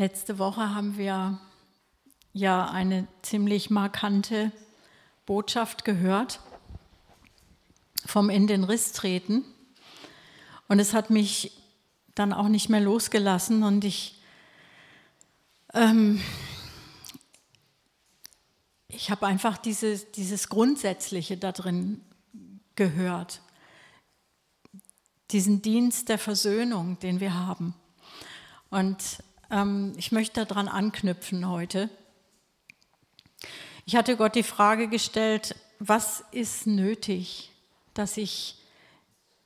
Letzte Woche haben wir ja eine ziemlich markante Botschaft gehört vom in den Riss treten. Und es hat mich dann auch nicht mehr losgelassen und ich, ähm, ich habe einfach diese, dieses Grundsätzliche da drin gehört. Diesen Dienst der Versöhnung, den wir haben. Und ich möchte daran anknüpfen heute. Ich hatte Gott die Frage gestellt, was ist nötig, dass ich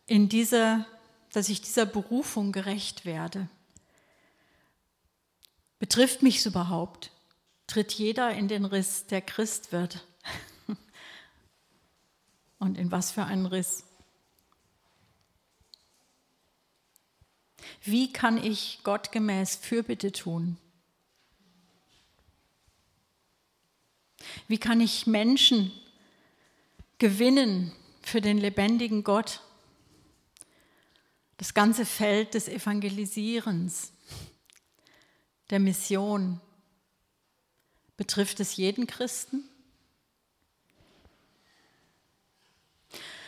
in dieser, dass ich dieser Berufung gerecht werde? Betrifft mich es überhaupt? Tritt jeder in den Riss, der Christ wird? Und in was für einen Riss? Wie kann ich gottgemäß Fürbitte tun? Wie kann ich Menschen gewinnen für den lebendigen Gott? Das ganze Feld des Evangelisierens, der Mission, betrifft es jeden Christen?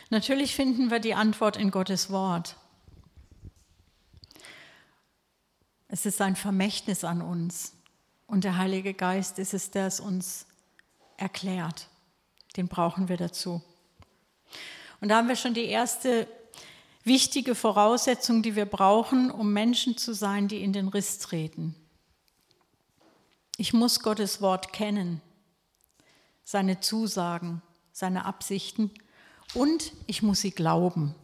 Natürlich finden wir die Antwort in Gottes Wort. Es ist ein Vermächtnis an uns und der Heilige Geist ist es, der es uns erklärt. Den brauchen wir dazu. Und da haben wir schon die erste wichtige Voraussetzung, die wir brauchen, um Menschen zu sein, die in den Riss treten. Ich muss Gottes Wort kennen, seine Zusagen, seine Absichten und ich muss sie glauben.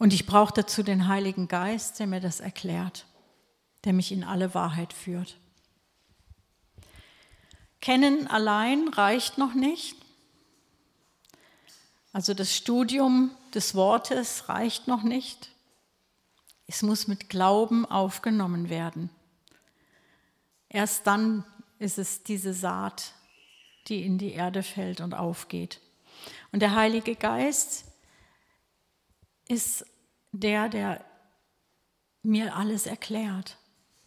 Und ich brauche dazu den Heiligen Geist, der mir das erklärt, der mich in alle Wahrheit führt. Kennen allein reicht noch nicht. Also das Studium des Wortes reicht noch nicht. Es muss mit Glauben aufgenommen werden. Erst dann ist es diese Saat, die in die Erde fällt und aufgeht. Und der Heilige Geist ist der, der mir alles erklärt.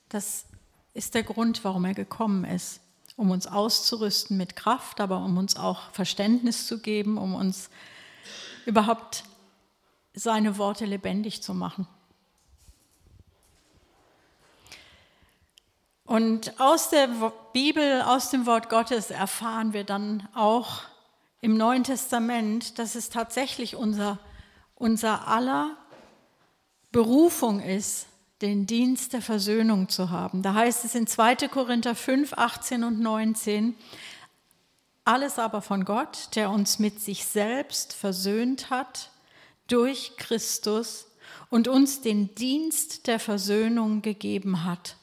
Das ist der Grund, warum er gekommen ist, um uns auszurüsten mit Kraft, aber um uns auch Verständnis zu geben, um uns überhaupt seine Worte lebendig zu machen. Und aus der Bibel, aus dem Wort Gottes erfahren wir dann auch im Neuen Testament, dass es tatsächlich unser, unser aller Berufung ist, den Dienst der Versöhnung zu haben. Da heißt es in 2. Korinther 5, 18 und 19, alles aber von Gott, der uns mit sich selbst versöhnt hat durch Christus und uns den Dienst der Versöhnung gegeben hat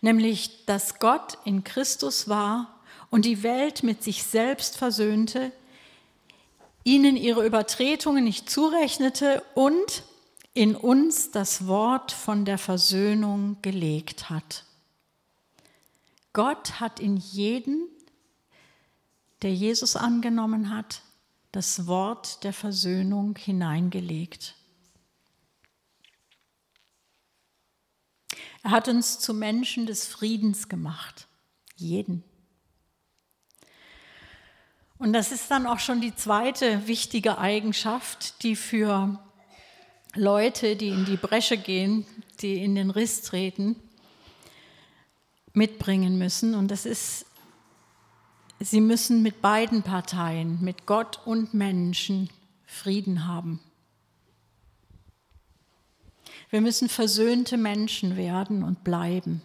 nämlich dass Gott in Christus war und die Welt mit sich selbst versöhnte, ihnen ihre Übertretungen nicht zurechnete und in uns das Wort von der Versöhnung gelegt hat. Gott hat in jeden, der Jesus angenommen hat, das Wort der Versöhnung hineingelegt. Er hat uns zu Menschen des Friedens gemacht. Jeden. Und das ist dann auch schon die zweite wichtige Eigenschaft, die für Leute, die in die Bresche gehen, die in den Riss treten, mitbringen müssen. Und das ist, sie müssen mit beiden Parteien, mit Gott und Menschen, Frieden haben. Wir müssen versöhnte Menschen werden und bleiben.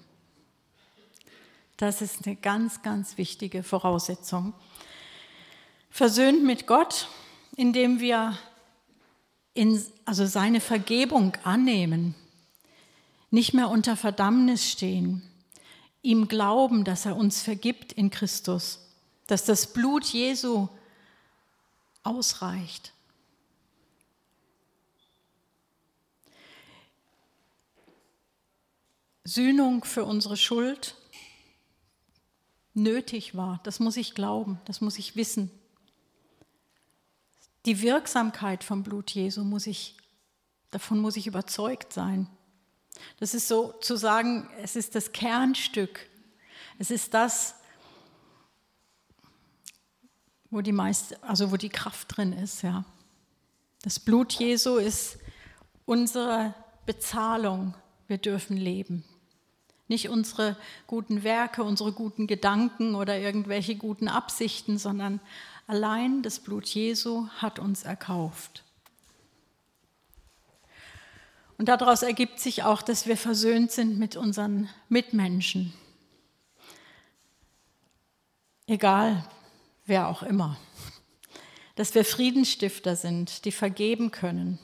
Das ist eine ganz, ganz wichtige Voraussetzung. Versöhnt mit Gott, indem wir in, also seine Vergebung annehmen, nicht mehr unter Verdammnis stehen, ihm glauben, dass er uns vergibt in Christus, dass das Blut Jesu ausreicht. Sühnung für unsere Schuld nötig war. Das muss ich glauben, das muss ich wissen. Die Wirksamkeit vom Blut Jesu muss ich, davon muss ich überzeugt sein. Das ist so zu sagen, es ist das Kernstück. Es ist das, wo die meiste, also wo die Kraft drin ist, ja. Das Blut Jesu ist unsere Bezahlung. Wir dürfen leben. Nicht unsere guten Werke, unsere guten Gedanken oder irgendwelche guten Absichten, sondern allein das Blut Jesu hat uns erkauft. Und daraus ergibt sich auch, dass wir versöhnt sind mit unseren Mitmenschen. Egal, wer auch immer. Dass wir Friedensstifter sind, die vergeben können.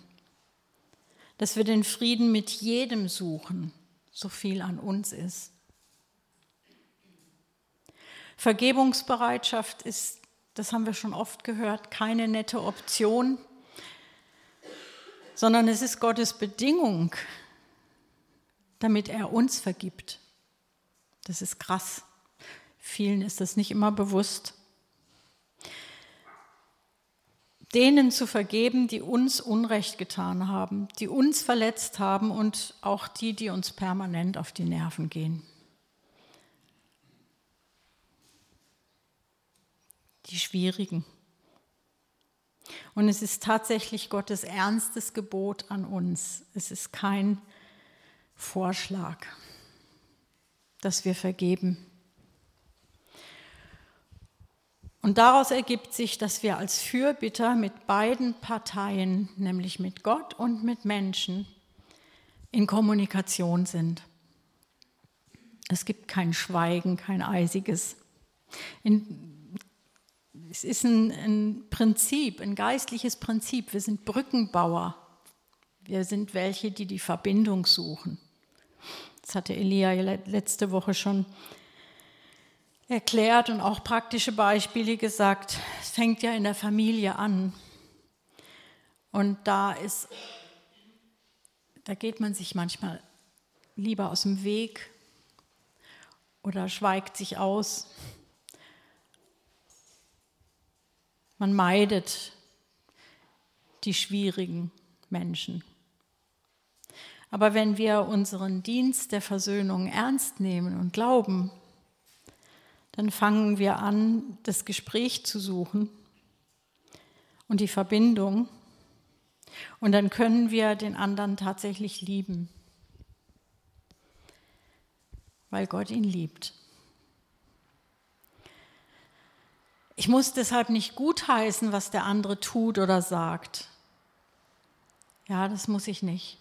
Dass wir den Frieden mit jedem suchen, so viel an uns ist. Vergebungsbereitschaft ist, das haben wir schon oft gehört, keine nette Option, sondern es ist Gottes Bedingung, damit er uns vergibt. Das ist krass. Vielen ist das nicht immer bewusst. Denen zu vergeben, die uns Unrecht getan haben, die uns verletzt haben und auch die, die uns permanent auf die Nerven gehen. Die schwierigen. Und es ist tatsächlich Gottes ernstes Gebot an uns. Es ist kein Vorschlag, dass wir vergeben. Und daraus ergibt sich, dass wir als Fürbitter mit beiden Parteien, nämlich mit Gott und mit Menschen, in Kommunikation sind. Es gibt kein Schweigen, kein eisiges. In, es ist ein, ein Prinzip, ein geistliches Prinzip. Wir sind Brückenbauer. Wir sind welche, die die Verbindung suchen. Das hatte Elia letzte Woche schon erklärt und auch praktische Beispiele gesagt. Es fängt ja in der Familie an. Und da ist, da geht man sich manchmal lieber aus dem Weg oder schweigt sich aus. Man meidet die schwierigen Menschen. Aber wenn wir unseren Dienst der Versöhnung ernst nehmen und glauben, dann fangen wir an, das Gespräch zu suchen und die Verbindung. Und dann können wir den anderen tatsächlich lieben, weil Gott ihn liebt. Ich muss deshalb nicht gutheißen, was der andere tut oder sagt. Ja, das muss ich nicht.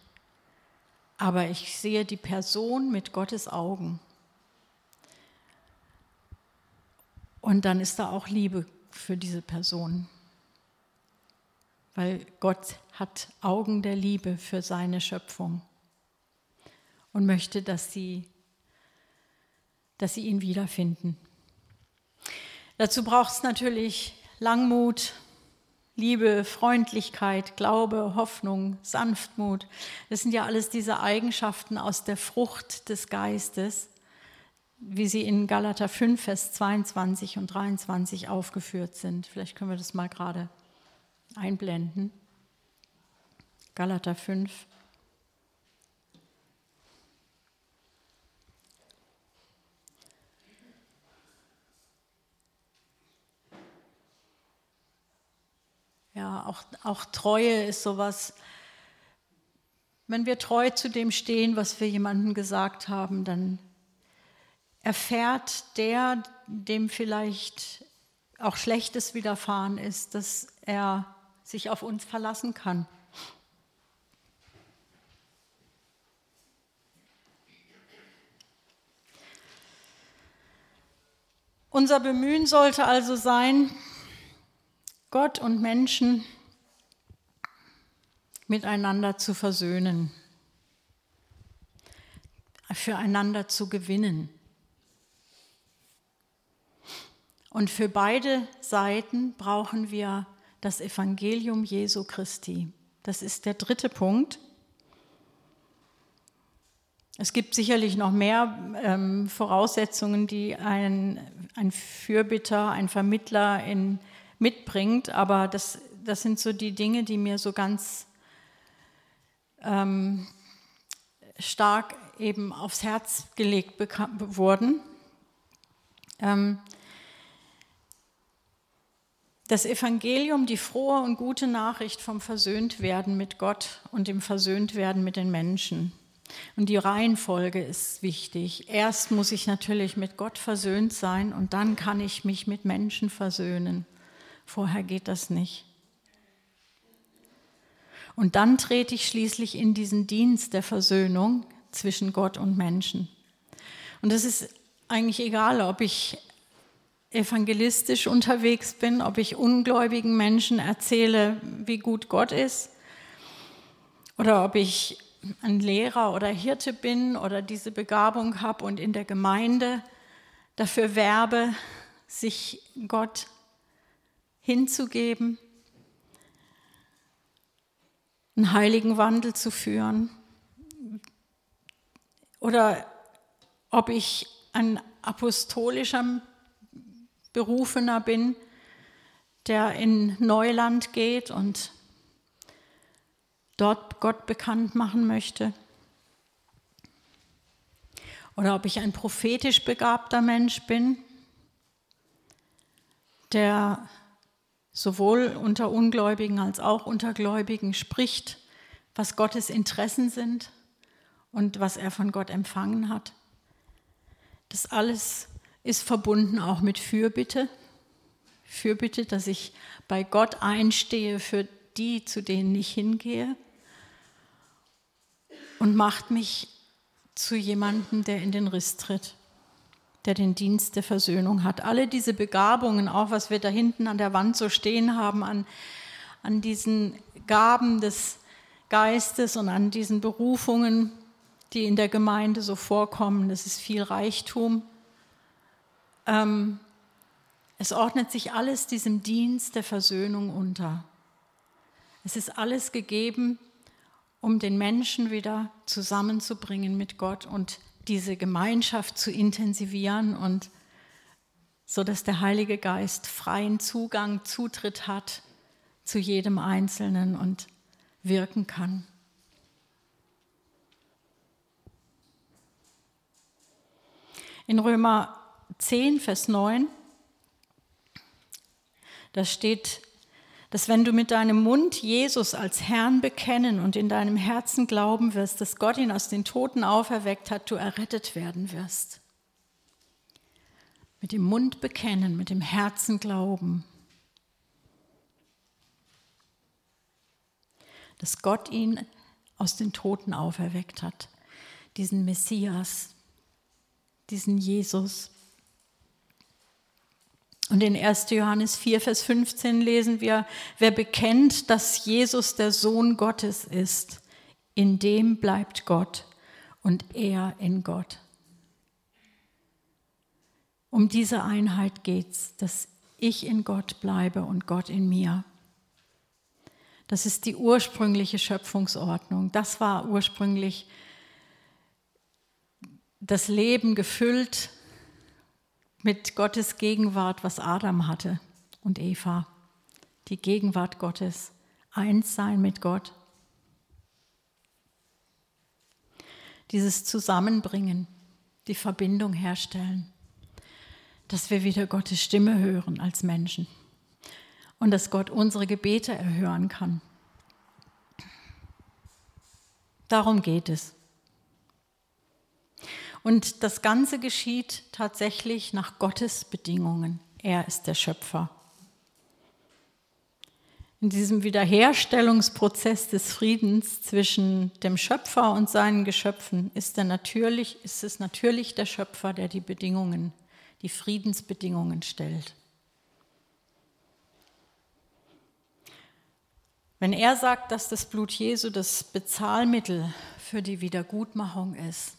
Aber ich sehe die Person mit Gottes Augen. Und dann ist da auch Liebe für diese Person. Weil Gott hat Augen der Liebe für seine Schöpfung und möchte, dass sie, dass sie ihn wiederfinden. Dazu braucht es natürlich Langmut, Liebe, Freundlichkeit, Glaube, Hoffnung, Sanftmut. Das sind ja alles diese Eigenschaften aus der Frucht des Geistes, wie sie in Galater 5, Vers 22 und 23 aufgeführt sind. Vielleicht können wir das mal gerade einblenden. Galater 5. Ja, auch, auch Treue ist sowas. Wenn wir treu zu dem stehen, was wir jemandem gesagt haben, dann erfährt der, dem vielleicht auch Schlechtes widerfahren ist, dass er sich auf uns verlassen kann. Unser Bemühen sollte also sein, Gott und Menschen miteinander zu versöhnen, füreinander zu gewinnen. Und für beide Seiten brauchen wir das Evangelium Jesu Christi. Das ist der dritte Punkt. Es gibt sicherlich noch mehr ähm, Voraussetzungen, die ein, ein Fürbitter, ein Vermittler in, mitbringt, aber das, das sind so die Dinge, die mir so ganz ähm, stark eben aufs Herz gelegt wurden. Ähm, das Evangelium, die frohe und gute Nachricht vom Versöhntwerden mit Gott und dem Versöhntwerden mit den Menschen. Und die Reihenfolge ist wichtig. Erst muss ich natürlich mit Gott versöhnt sein und dann kann ich mich mit Menschen versöhnen. Vorher geht das nicht. Und dann trete ich schließlich in diesen Dienst der Versöhnung zwischen Gott und Menschen. Und es ist eigentlich egal, ob ich evangelistisch unterwegs bin, ob ich ungläubigen Menschen erzähle, wie gut Gott ist, oder ob ich ein Lehrer oder Hirte bin oder diese Begabung habe und in der Gemeinde dafür werbe, sich Gott hinzugeben, einen heiligen Wandel zu führen, oder ob ich ein apostolischer Berufener bin, der in Neuland geht und dort Gott bekannt machen möchte. Oder ob ich ein prophetisch begabter Mensch bin, der sowohl unter Ungläubigen als auch unter Gläubigen spricht, was Gottes Interessen sind und was er von Gott empfangen hat. Das alles ist verbunden auch mit Fürbitte. Fürbitte, dass ich bei Gott einstehe für die, zu denen ich hingehe und macht mich zu jemandem, der in den Riss tritt, der den Dienst der Versöhnung hat. Alle diese Begabungen, auch was wir da hinten an der Wand so stehen haben, an, an diesen Gaben des Geistes und an diesen Berufungen, die in der Gemeinde so vorkommen, das ist viel Reichtum. Ähm, es ordnet sich alles diesem Dienst der Versöhnung unter. Es ist alles gegeben, um den Menschen wieder zusammenzubringen mit Gott und diese Gemeinschaft zu intensivieren und so dass der Heilige Geist freien Zugang, Zutritt hat zu jedem Einzelnen und wirken kann. In Römer 10, Vers 9. Da steht, dass wenn du mit deinem Mund Jesus als Herrn bekennen und in deinem Herzen glauben wirst, dass Gott ihn aus den Toten auferweckt hat, du errettet werden wirst. Mit dem Mund bekennen, mit dem Herzen glauben. Dass Gott ihn aus den Toten auferweckt hat, diesen Messias, diesen Jesus. Und in 1. Johannes 4, Vers 15 lesen wir, wer bekennt, dass Jesus der Sohn Gottes ist, in dem bleibt Gott und er in Gott. Um diese Einheit geht es, dass ich in Gott bleibe und Gott in mir. Das ist die ursprüngliche Schöpfungsordnung. Das war ursprünglich das Leben gefüllt mit Gottes Gegenwart, was Adam hatte und Eva. Die Gegenwart Gottes, eins sein mit Gott. Dieses Zusammenbringen, die Verbindung herstellen, dass wir wieder Gottes Stimme hören als Menschen und dass Gott unsere Gebete erhören kann. Darum geht es. Und das Ganze geschieht tatsächlich nach Gottes Bedingungen. Er ist der Schöpfer. In diesem Wiederherstellungsprozess des Friedens zwischen dem Schöpfer und seinen Geschöpfen ist, natürlich, ist es natürlich der Schöpfer, der die Bedingungen, die Friedensbedingungen stellt. Wenn er sagt, dass das Blut Jesu das Bezahlmittel für die Wiedergutmachung ist,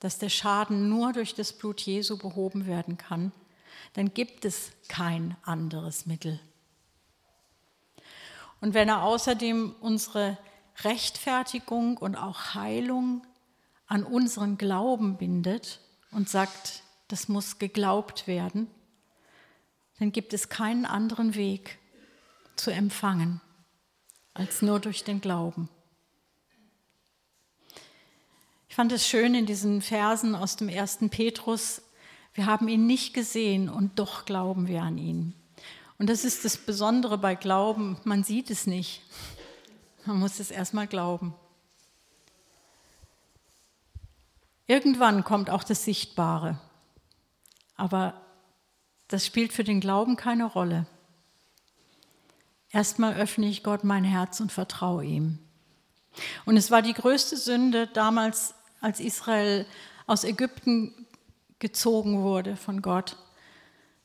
dass der Schaden nur durch das Blut Jesu behoben werden kann, dann gibt es kein anderes Mittel. Und wenn er außerdem unsere Rechtfertigung und auch Heilung an unseren Glauben bindet und sagt, das muss geglaubt werden, dann gibt es keinen anderen Weg zu empfangen als nur durch den Glauben. Ich fand es schön in diesen Versen aus dem ersten Petrus. Wir haben ihn nicht gesehen und doch glauben wir an ihn. Und das ist das Besondere bei Glauben. Man sieht es nicht. Man muss es erstmal glauben. Irgendwann kommt auch das Sichtbare. Aber das spielt für den Glauben keine Rolle. Erstmal öffne ich Gott mein Herz und vertraue ihm. Und es war die größte Sünde damals, als Israel aus Ägypten gezogen wurde von Gott,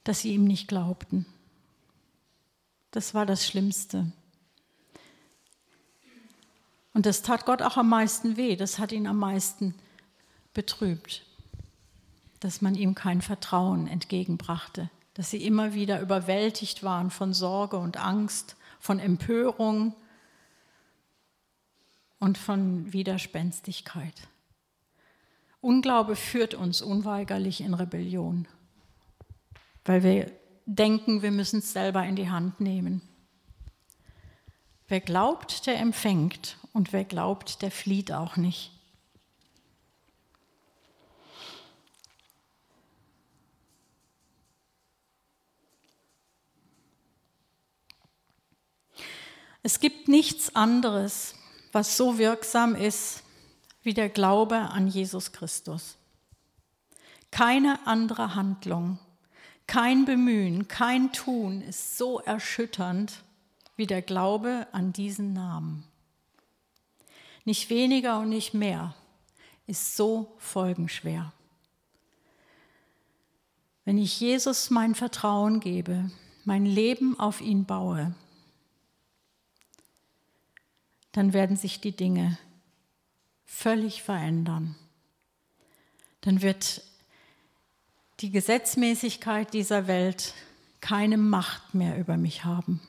dass sie ihm nicht glaubten. Das war das Schlimmste. Und das tat Gott auch am meisten weh, das hat ihn am meisten betrübt, dass man ihm kein Vertrauen entgegenbrachte, dass sie immer wieder überwältigt waren von Sorge und Angst, von Empörung und von Widerspenstigkeit. Unglaube führt uns unweigerlich in Rebellion, weil wir denken, wir müssen es selber in die Hand nehmen. Wer glaubt, der empfängt und wer glaubt, der flieht auch nicht. Es gibt nichts anderes, was so wirksam ist wie der Glaube an Jesus Christus. Keine andere Handlung, kein Bemühen, kein Tun ist so erschütternd wie der Glaube an diesen Namen. Nicht weniger und nicht mehr ist so folgenschwer. Wenn ich Jesus mein Vertrauen gebe, mein Leben auf ihn baue, dann werden sich die Dinge völlig verändern. Dann wird die Gesetzmäßigkeit dieser Welt keine Macht mehr über mich haben.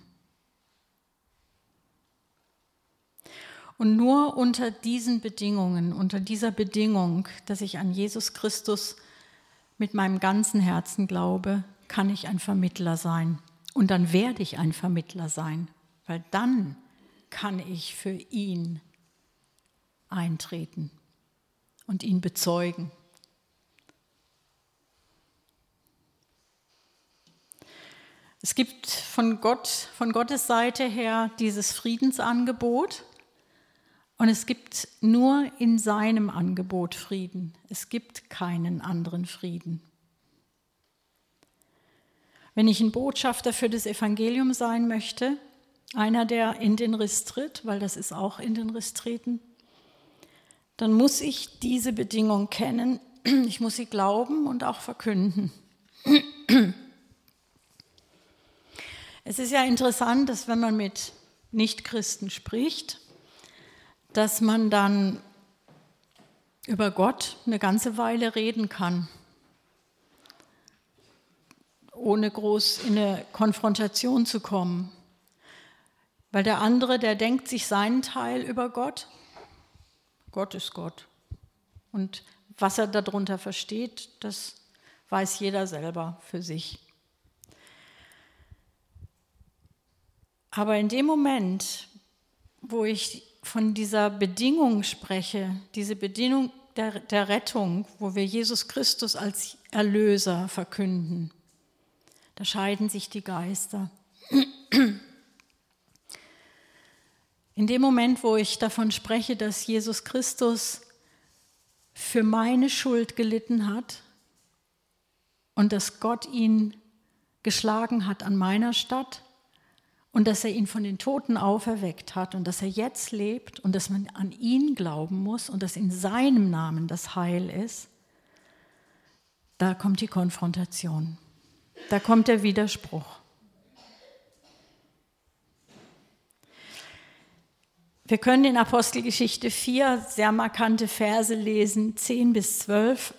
Und nur unter diesen Bedingungen, unter dieser Bedingung, dass ich an Jesus Christus mit meinem ganzen Herzen glaube, kann ich ein Vermittler sein. Und dann werde ich ein Vermittler sein, weil dann kann ich für ihn eintreten und ihn bezeugen. Es gibt von Gott, von Gottes Seite her dieses Friedensangebot und es gibt nur in seinem Angebot Frieden. Es gibt keinen anderen Frieden. Wenn ich ein Botschafter für das Evangelium sein möchte, einer, der in den Riss tritt, weil das ist auch in den Riss treten, dann muss ich diese Bedingung kennen, ich muss sie glauben und auch verkünden. Es ist ja interessant, dass wenn man mit Nichtchristen spricht, dass man dann über Gott eine ganze Weile reden kann, ohne groß in eine Konfrontation zu kommen. Weil der andere, der denkt sich seinen Teil über Gott. Gott ist Gott. Und was er darunter versteht, das weiß jeder selber für sich. Aber in dem Moment, wo ich von dieser Bedingung spreche, diese Bedingung der, der Rettung, wo wir Jesus Christus als Erlöser verkünden, da scheiden sich die Geister. In dem Moment, wo ich davon spreche, dass Jesus Christus für meine Schuld gelitten hat und dass Gott ihn geschlagen hat an meiner Stadt und dass er ihn von den Toten auferweckt hat und dass er jetzt lebt und dass man an ihn glauben muss und dass in seinem Namen das Heil ist, da kommt die Konfrontation, da kommt der Widerspruch. Wir können in Apostelgeschichte 4 sehr markante Verse lesen, 10 bis 12,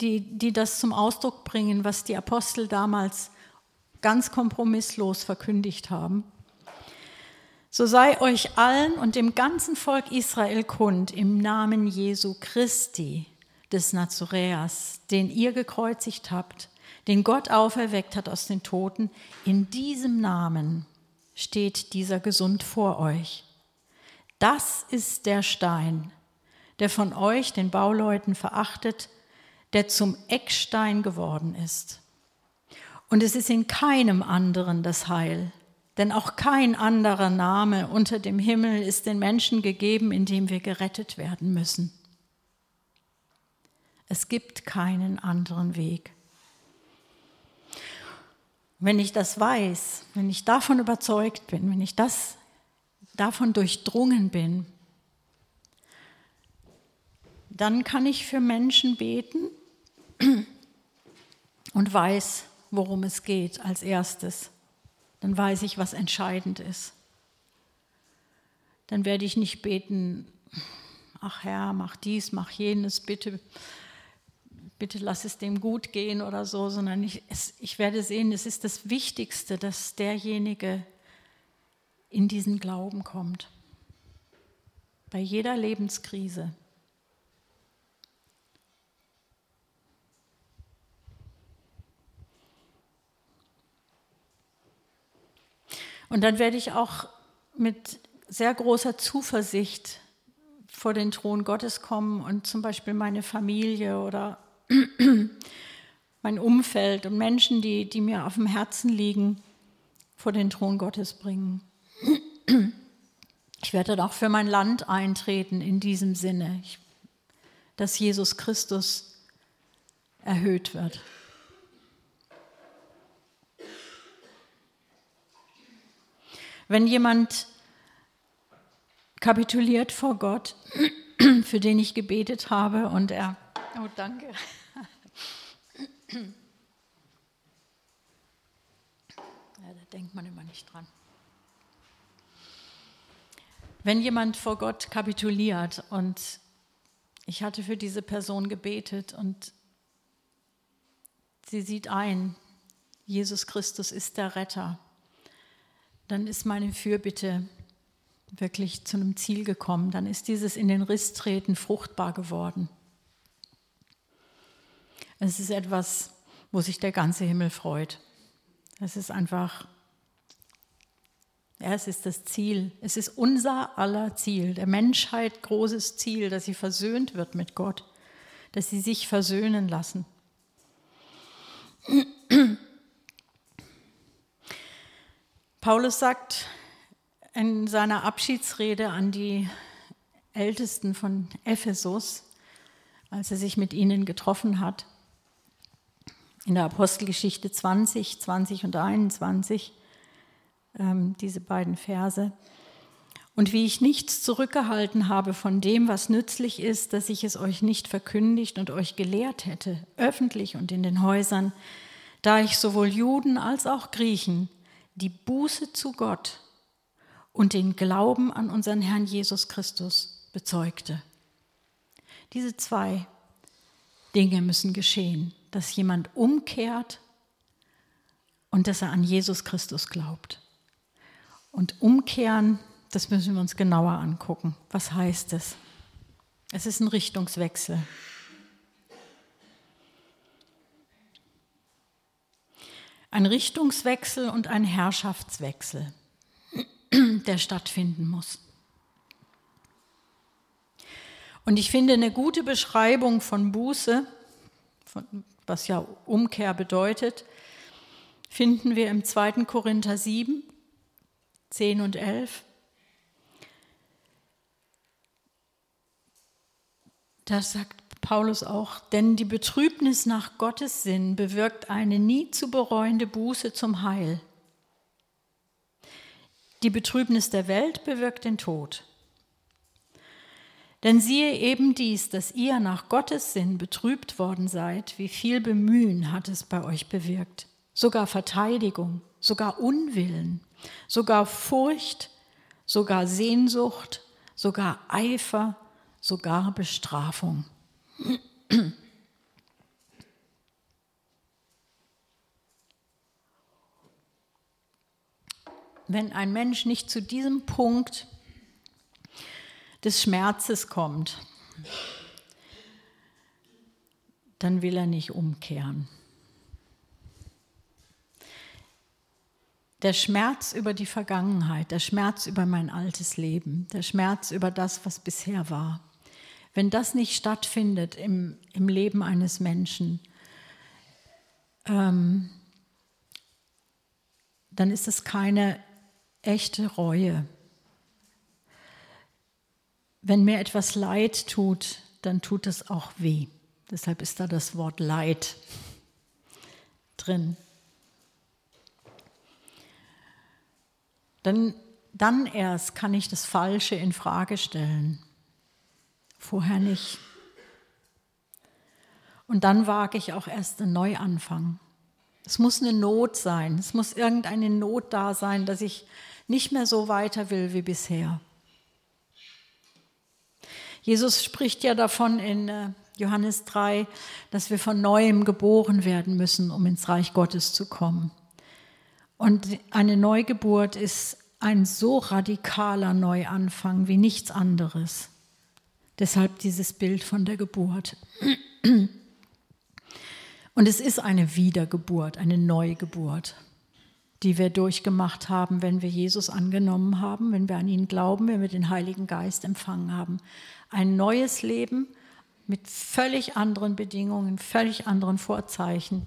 die, die das zum Ausdruck bringen, was die Apostel damals ganz kompromisslos verkündigt haben. So sei euch allen und dem ganzen Volk Israel kund im Namen Jesu Christi des Nazoräers, den ihr gekreuzigt habt, den Gott auferweckt hat aus den Toten, in diesem Namen steht dieser gesund vor euch. das ist der Stein, der von euch, den Bauleuten, verachtet, der zum Eckstein geworden ist. Und es ist in keinem anderen das Heil, denn auch kein anderer Name unter dem Himmel ist den Menschen gegeben, in dem wir gerettet werden müssen. Es gibt keinen anderen Weg. Wenn ich das weiß, wenn ich davon überzeugt bin, wenn ich das davon durchdrungen bin, dann kann ich für Menschen beten und weiß, worum es geht als erstes. Dann weiß ich, was entscheidend ist. Dann werde ich nicht beten, ach Herr, mach dies, mach jenes, bitte, bitte lass es dem gut gehen oder so, sondern ich, es, ich werde sehen, es ist das Wichtigste, dass derjenige in diesen Glauben kommt. Bei jeder Lebenskrise. Und dann werde ich auch mit sehr großer Zuversicht vor den Thron Gottes kommen und zum Beispiel meine Familie oder mein Umfeld und Menschen, die, die mir auf dem Herzen liegen, vor den Thron Gottes bringen. Ich werde auch für mein Land eintreten in diesem Sinne, dass Jesus Christus erhöht wird. Wenn jemand kapituliert vor Gott, für den ich gebetet habe und er, oh danke. Ja, da denkt man immer nicht dran. Wenn jemand vor Gott kapituliert und ich hatte für diese Person gebetet und sie sieht ein, Jesus Christus ist der Retter, dann ist meine Fürbitte wirklich zu einem Ziel gekommen. Dann ist dieses in den Riss treten fruchtbar geworden. Es ist etwas, wo sich der ganze Himmel freut. Es ist einfach ja, es ist das Ziel. Es ist unser aller Ziel, der Menschheit großes Ziel, dass sie versöhnt wird mit Gott, dass sie sich versöhnen lassen. Paulus sagt in seiner Abschiedsrede an die Ältesten von Ephesus, als er sich mit ihnen getroffen hat, in der Apostelgeschichte 20, 20 und 21, ähm, diese beiden Verse. Und wie ich nichts zurückgehalten habe von dem, was nützlich ist, dass ich es euch nicht verkündigt und euch gelehrt hätte, öffentlich und in den Häusern, da ich sowohl Juden als auch Griechen die Buße zu Gott und den Glauben an unseren Herrn Jesus Christus bezeugte. Diese zwei Dinge müssen geschehen, dass jemand umkehrt und dass er an Jesus Christus glaubt. Und umkehren, das müssen wir uns genauer angucken. Was heißt es? Es ist ein Richtungswechsel. Ein Richtungswechsel und ein Herrschaftswechsel, der stattfinden muss. Und ich finde eine gute Beschreibung von Buße, was ja Umkehr bedeutet, finden wir im 2. Korinther 7, 10 und 11. Da sagt Paulus auch, denn die Betrübnis nach Gottes Sinn bewirkt eine nie zu bereuende Buße zum Heil. Die Betrübnis der Welt bewirkt den Tod. Denn siehe eben dies, dass ihr nach Gottes Sinn betrübt worden seid, wie viel Bemühen hat es bei euch bewirkt, sogar Verteidigung, sogar Unwillen, sogar Furcht, sogar Sehnsucht, sogar Eifer, sogar Bestrafung. Wenn ein Mensch nicht zu diesem Punkt des Schmerzes kommt, dann will er nicht umkehren. der Schmerz über die Vergangenheit, der Schmerz über mein altes Leben, der Schmerz über das, was bisher war, wenn das nicht stattfindet im, im Leben eines Menschen, ähm, dann ist es keine echte Reue. Wenn mir etwas Leid tut, dann tut es auch weh. Deshalb ist da das Wort Leid drin. Dann, dann erst kann ich das Falsche in Frage stellen. Vorher nicht. Und dann wage ich auch erst einen Neuanfang. Es muss eine Not sein. Es muss irgendeine Not da sein, dass ich nicht mehr so weiter will wie bisher. Jesus spricht ja davon in äh, Johannes 3, dass wir von neuem geboren werden müssen, um ins Reich Gottes zu kommen. Und eine Neugeburt ist ein so radikaler Neuanfang wie nichts anderes. Deshalb dieses Bild von der Geburt. Und es ist eine Wiedergeburt, eine Neugeburt, die wir durchgemacht haben, wenn wir Jesus angenommen haben, wenn wir an ihn glauben, wenn wir den Heiligen Geist empfangen haben. Ein neues Leben mit völlig anderen Bedingungen, völlig anderen Vorzeichen.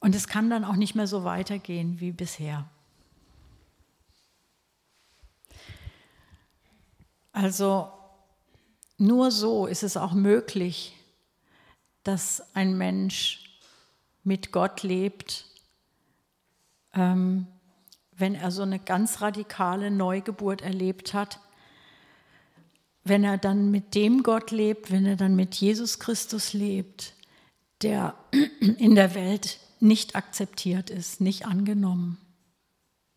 Und es kann dann auch nicht mehr so weitergehen wie bisher. Also nur so ist es auch möglich, dass ein Mensch mit Gott lebt, ähm, wenn er so eine ganz radikale Neugeburt erlebt hat, wenn er dann mit dem Gott lebt, wenn er dann mit Jesus Christus lebt, der in der Welt nicht akzeptiert ist, nicht angenommen,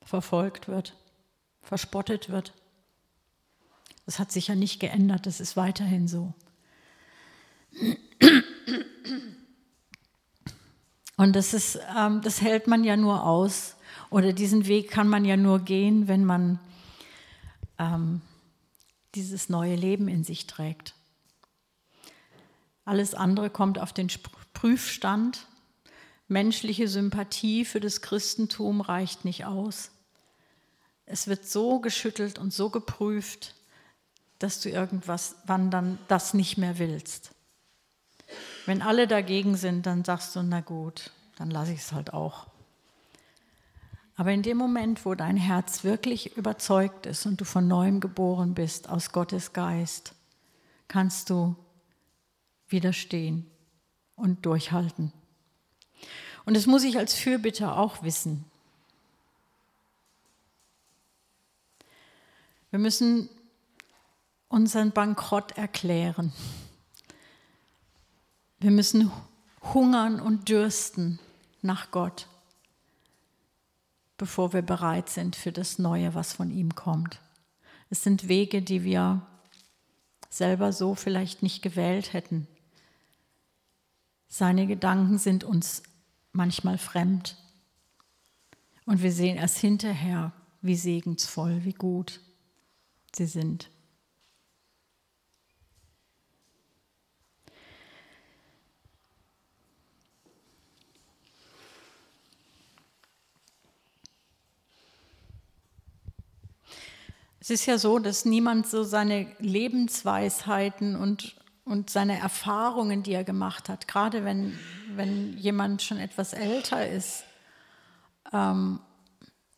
verfolgt wird, verspottet wird. Das hat sich ja nicht geändert, das ist weiterhin so. Und das, ist, ähm, das hält man ja nur aus oder diesen Weg kann man ja nur gehen, wenn man ähm, dieses neue Leben in sich trägt. Alles andere kommt auf den Prüfstand. Menschliche Sympathie für das Christentum reicht nicht aus. Es wird so geschüttelt und so geprüft, dass du irgendwas, wann dann das nicht mehr willst. Wenn alle dagegen sind, dann sagst du, na gut, dann lasse ich es halt auch. Aber in dem Moment, wo dein Herz wirklich überzeugt ist und du von neuem geboren bist aus Gottes Geist, kannst du widerstehen und durchhalten. Und das muss ich als Fürbitter auch wissen. Wir müssen unseren Bankrott erklären. Wir müssen hungern und dürsten nach Gott, bevor wir bereit sind für das Neue, was von ihm kommt. Es sind Wege, die wir selber so vielleicht nicht gewählt hätten. Seine Gedanken sind uns manchmal fremd. Und wir sehen erst hinterher, wie segensvoll, wie gut sie sind. Es ist ja so, dass niemand so seine Lebensweisheiten und, und seine Erfahrungen, die er gemacht hat, gerade wenn, wenn jemand schon etwas älter ist ähm,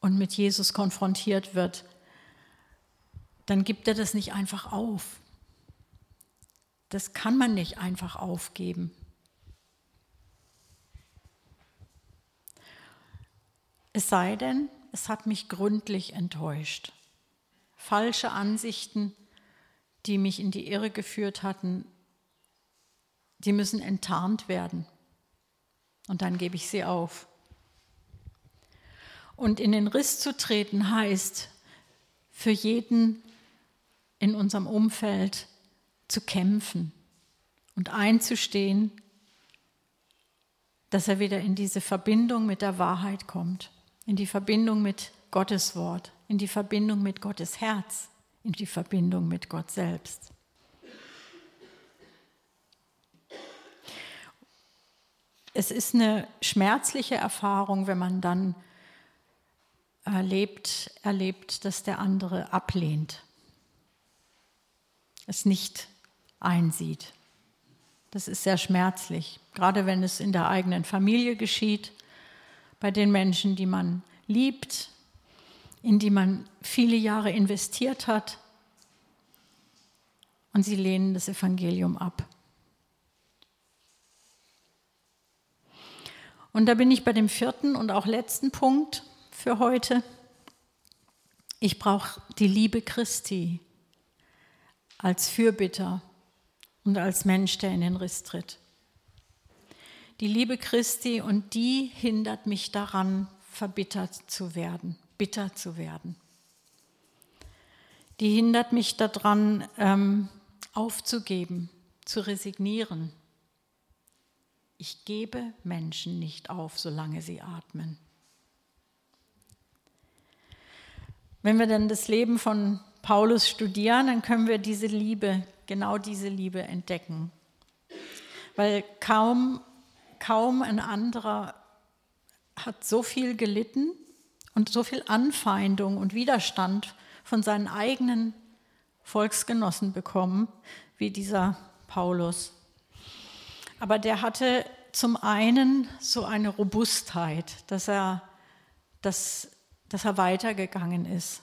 und mit Jesus konfrontiert wird, dann gibt er das nicht einfach auf. Das kann man nicht einfach aufgeben. Es sei denn, es hat mich gründlich enttäuscht falsche Ansichten, die mich in die Irre geführt hatten, die müssen enttarnt werden. Und dann gebe ich sie auf. Und in den Riss zu treten heißt, für jeden in unserem Umfeld zu kämpfen und einzustehen, dass er wieder in diese Verbindung mit der Wahrheit kommt, in die Verbindung mit Gottes Wort in die Verbindung mit Gottes Herz, in die Verbindung mit Gott selbst. es ist eine schmerzliche Erfahrung, wenn man dann erlebt, erlebt, dass der andere ablehnt, es nicht einsieht. Das ist sehr schmerzlich, gerade wenn es in der eigenen Familie geschieht, bei den Menschen, die man liebt, in die man viele Jahre investiert hat und sie lehnen das Evangelium ab. Und da bin ich bei dem vierten und auch letzten Punkt für heute. Ich brauche die Liebe Christi als Fürbitter und als Mensch, der in den Riss tritt. Die Liebe Christi und die hindert mich daran, verbittert zu werden, bitter zu werden. Die hindert mich daran, ähm, aufzugeben, zu resignieren. Ich gebe Menschen nicht auf, solange sie atmen. Wenn wir dann das Leben von Paulus studieren, dann können wir diese Liebe, genau diese Liebe entdecken. Weil kaum, kaum ein anderer hat so viel gelitten und so viel Anfeindung und Widerstand von seinen eigenen Volksgenossen bekommen, wie dieser Paulus. Aber der hatte zum einen so eine Robustheit, dass er das dass er weitergegangen ist.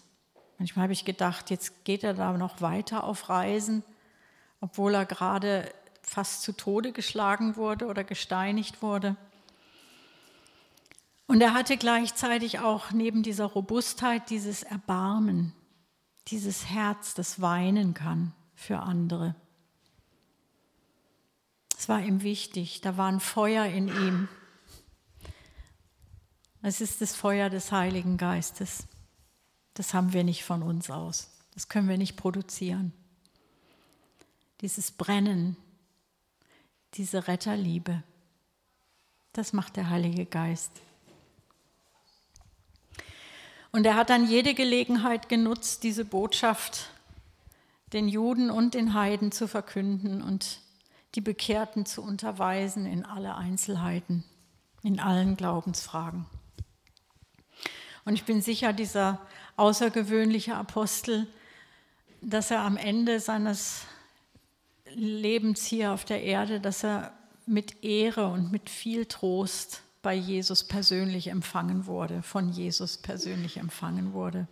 Manchmal habe ich gedacht, jetzt geht er da noch weiter auf Reisen, obwohl er gerade fast zu Tode geschlagen wurde oder gesteinigt wurde. Und er hatte gleichzeitig auch neben dieser Robustheit dieses Erbarmen, dieses Herz, das weinen kann für andere. Es war ihm wichtig, da war ein Feuer in ihm, es ist das Feuer des Heiligen Geistes. Das haben wir nicht von uns aus. Das können wir nicht produzieren. Dieses Brennen, diese Retterliebe, das macht der Heilige Geist. Und er hat dann jede Gelegenheit genutzt, diese Botschaft den Juden und den Heiden zu verkünden und die Bekehrten zu unterweisen in alle Einzelheiten, in allen Glaubensfragen. Und ich bin sicher, dieser außergewöhnliche Apostel, dass er am Ende seines Lebens hier auf der Erde, dass er mit Ehre und mit viel Trost bei Jesus persönlich empfangen wurde, von Jesus persönlich empfangen wurde.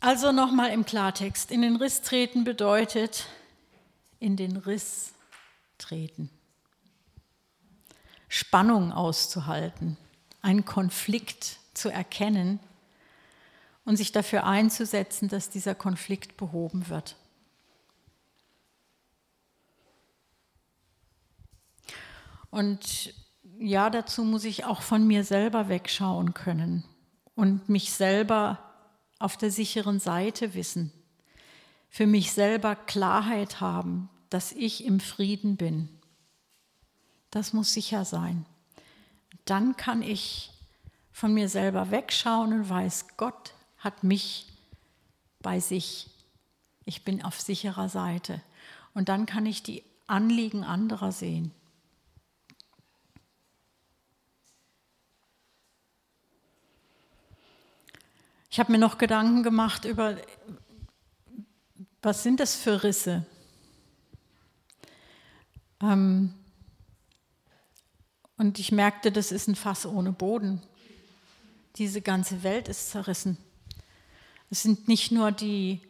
Also nochmal im Klartext, in den Riss treten bedeutet in den Riss treten. Spannung auszuhalten, einen Konflikt zu erkennen und sich dafür einzusetzen, dass dieser Konflikt behoben wird. Und ja, dazu muss ich auch von mir selber wegschauen können und mich selber auf der sicheren Seite wissen, für mich selber Klarheit haben, dass ich im Frieden bin das muss sicher sein. Dann kann ich von mir selber wegschauen und weiß, Gott hat mich bei sich. Ich bin auf sicherer Seite. Und dann kann ich die Anliegen anderer sehen. Ich habe mir noch Gedanken gemacht über, was sind das für Risse? Ähm, und ich merkte, das ist ein Fass ohne Boden. Diese ganze Welt ist zerrissen. Es sind nicht nur die,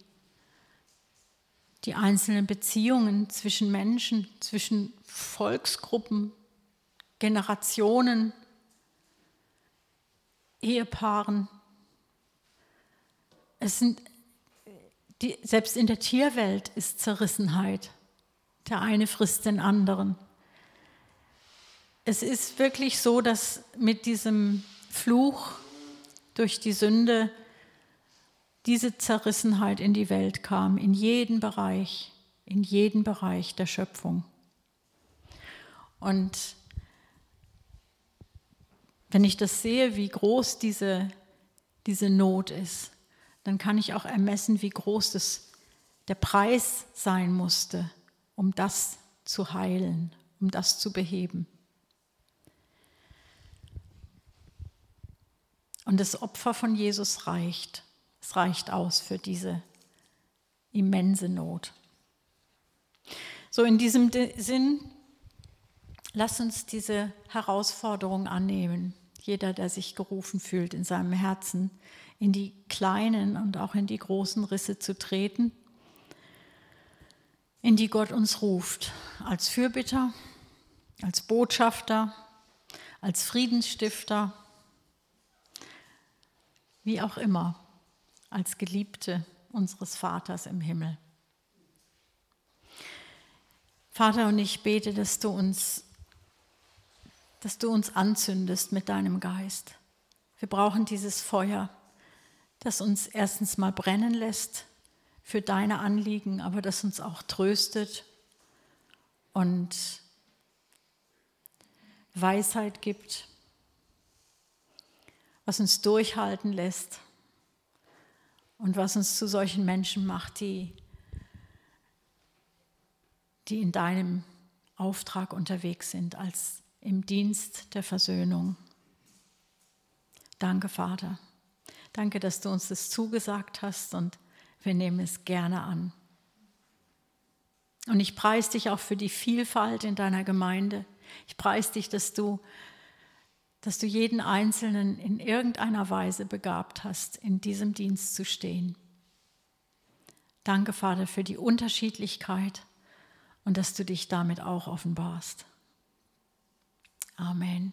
die einzelnen Beziehungen zwischen Menschen, zwischen Volksgruppen, Generationen, Ehepaaren. Es sind die, selbst in der Tierwelt ist Zerrissenheit. Der eine frisst den anderen es ist wirklich so, dass mit diesem Fluch durch die Sünde diese Zerrissenheit in die Welt kam, in jeden Bereich, in jeden Bereich der Schöpfung. Und wenn ich das sehe, wie groß diese, diese Not ist, dann kann ich auch ermessen, wie groß das, der Preis sein musste, um das zu heilen um das zu beheben. Und das Opfer von Jesus reicht. Es reicht aus für diese immense Not. So in diesem Sinn, lass uns diese Herausforderung annehmen. Jeder, der sich gerufen fühlt in seinem Herzen, in die kleinen und auch in die großen Risse zu treten, in die Gott uns ruft, als Fürbitter, als Botschafter, als Friedensstifter, wie auch immer, als Geliebte unseres Vaters im Himmel. Vater, und ich bete, dass du uns, dass du uns anzündest mit deinem Geist. Wir brauchen dieses Feuer, das uns erstens mal brennen lässt für deine Anliegen, aber das uns auch tröstet und Weisheit gibt was uns durchhalten lässt und was uns zu solchen Menschen macht, die, die in deinem Auftrag unterwegs sind, als im Dienst der Versöhnung. Danke, Vater. Danke, dass du uns das zugesagt hast und wir nehmen es gerne an. Und ich preise dich auch für die Vielfalt in deiner Gemeinde. Ich preise dich, dass du dass du jeden Einzelnen in irgendeiner Weise begabt hast, in diesem Dienst zu stehen. Danke, Vater, für die Unterschiedlichkeit und dass du dich damit auch offenbarst. Amen.